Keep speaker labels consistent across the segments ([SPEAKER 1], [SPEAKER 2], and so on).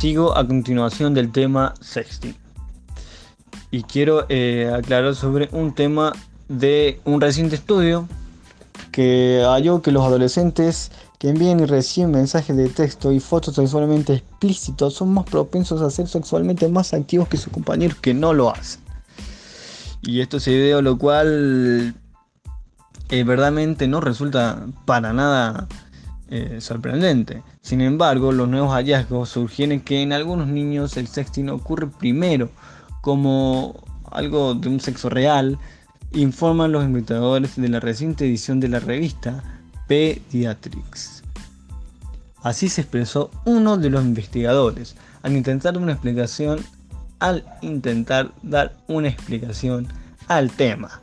[SPEAKER 1] Sigo a continuación del tema sexting. Y quiero eh, aclarar sobre un tema de un reciente estudio que halló que los adolescentes que envían y reciben mensajes de texto y fotos sexualmente explícitos son más propensos a ser sexualmente más activos que sus compañeros que no lo hacen. Y esto se debe a lo cual eh, verdaderamente no resulta para nada eh, sorprendente. Sin embargo, los nuevos hallazgos sugieren que en algunos niños el sexting ocurre primero como algo de un sexo real, informan los investigadores de la reciente edición de la revista Pediatrics. Así se expresó uno de los investigadores al intentar una explicación al intentar dar una explicación al tema.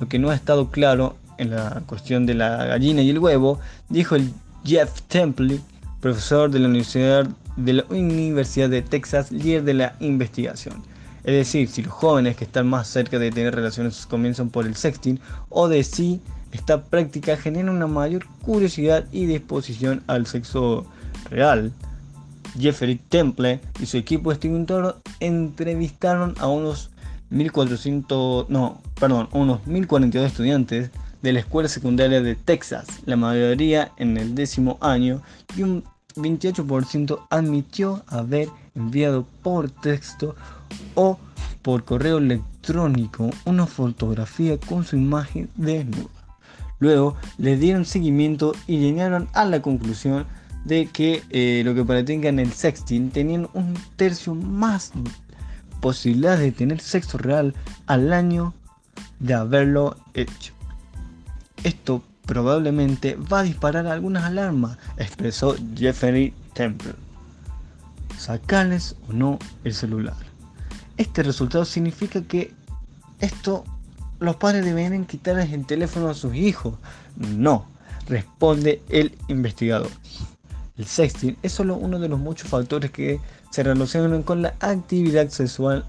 [SPEAKER 1] Lo que no ha estado claro en la cuestión de la gallina y el huevo, dijo el Jeff Temple, profesor de la Universidad de, de Texas, líder de la investigación. Es decir, si los jóvenes que están más cerca de tener relaciones comienzan por el sexting o de si esta práctica genera una mayor curiosidad y disposición al sexo real. Jeffrey Temple y su equipo entrevistaron a unos 1400, no, perdón, unos 1042 estudiantes de la escuela secundaria de Texas, la mayoría en el décimo año, y un 28% admitió haber enviado por texto o por correo electrónico una fotografía con su imagen desnuda. Luego le dieron seguimiento y llegaron a la conclusión de que eh, lo que practican el sexting tenían un tercio más posibilidad de tener sexo real al año de haberlo hecho. Esto probablemente va a disparar algunas alarmas, expresó Jeffrey Temple. Sacarles o no el celular. Este resultado significa que esto los padres deberían quitarles el teléfono a sus hijos. No, responde el investigador. El sexting es solo uno de los muchos factores que se relacionan con la actividad sexual,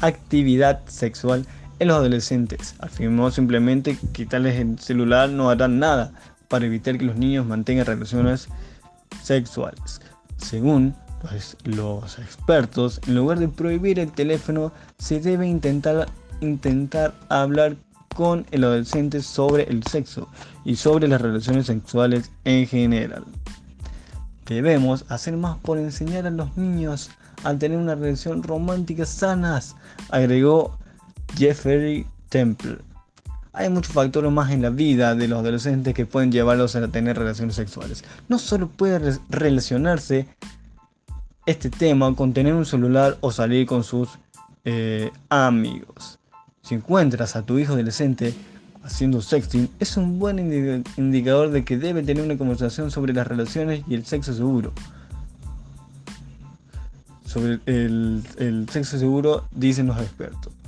[SPEAKER 1] actividad sexual en los adolescentes. Afirmó simplemente quitarles el celular no hará nada para evitar que los niños mantengan relaciones sexuales. Según pues, los expertos, en lugar de prohibir el teléfono, se debe intentar, intentar hablar con el adolescente sobre el sexo y sobre las relaciones sexuales en general. Debemos hacer más por enseñar a los niños a tener una relación romántica sanas, agregó Jeffrey Temple. Hay muchos factores más en la vida de los adolescentes que pueden llevarlos a tener relaciones sexuales. No solo puede relacionarse este tema con tener un celular o salir con sus eh, amigos. Si encuentras a tu hijo adolescente haciendo sexting, es un buen indicador de que debe tener una conversación sobre las relaciones y el sexo seguro. Sobre el sexo seguro, dicen los expertos.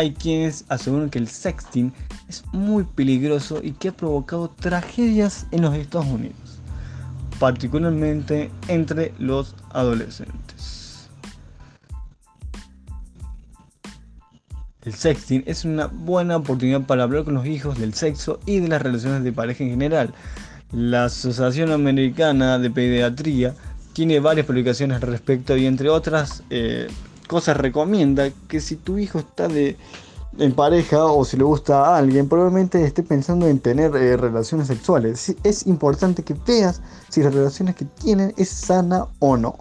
[SPEAKER 1] Hay quienes aseguran que el sexting es muy peligroso y que ha provocado tragedias en los Estados Unidos, particularmente entre los adolescentes. El sexting es una buena oportunidad para hablar con los hijos del sexo y de las relaciones de pareja en general. La Asociación Americana de Pediatría tiene varias publicaciones al respecto y entre otras eh, cosas recomienda que si tu hijo está de, en pareja o si le gusta a alguien, probablemente esté pensando en tener eh, relaciones sexuales. Es importante que veas si las relaciones que tienen es sana o no.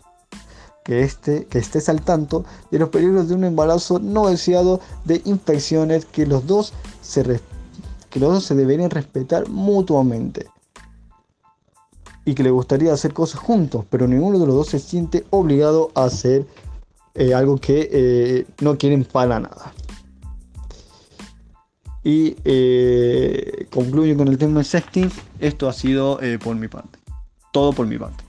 [SPEAKER 1] Que, este, que estés al tanto de los peligros de un embarazo no deseado, de infecciones, que los dos se, que los dos se deberían respetar mutuamente. Y que le gustaría hacer cosas juntos, pero ninguno de los dos se siente obligado a hacer eh, algo que eh, no quieren para nada. Y eh, concluyo con el tema de sexting. Esto ha sido por mi parte. Todo por mi parte.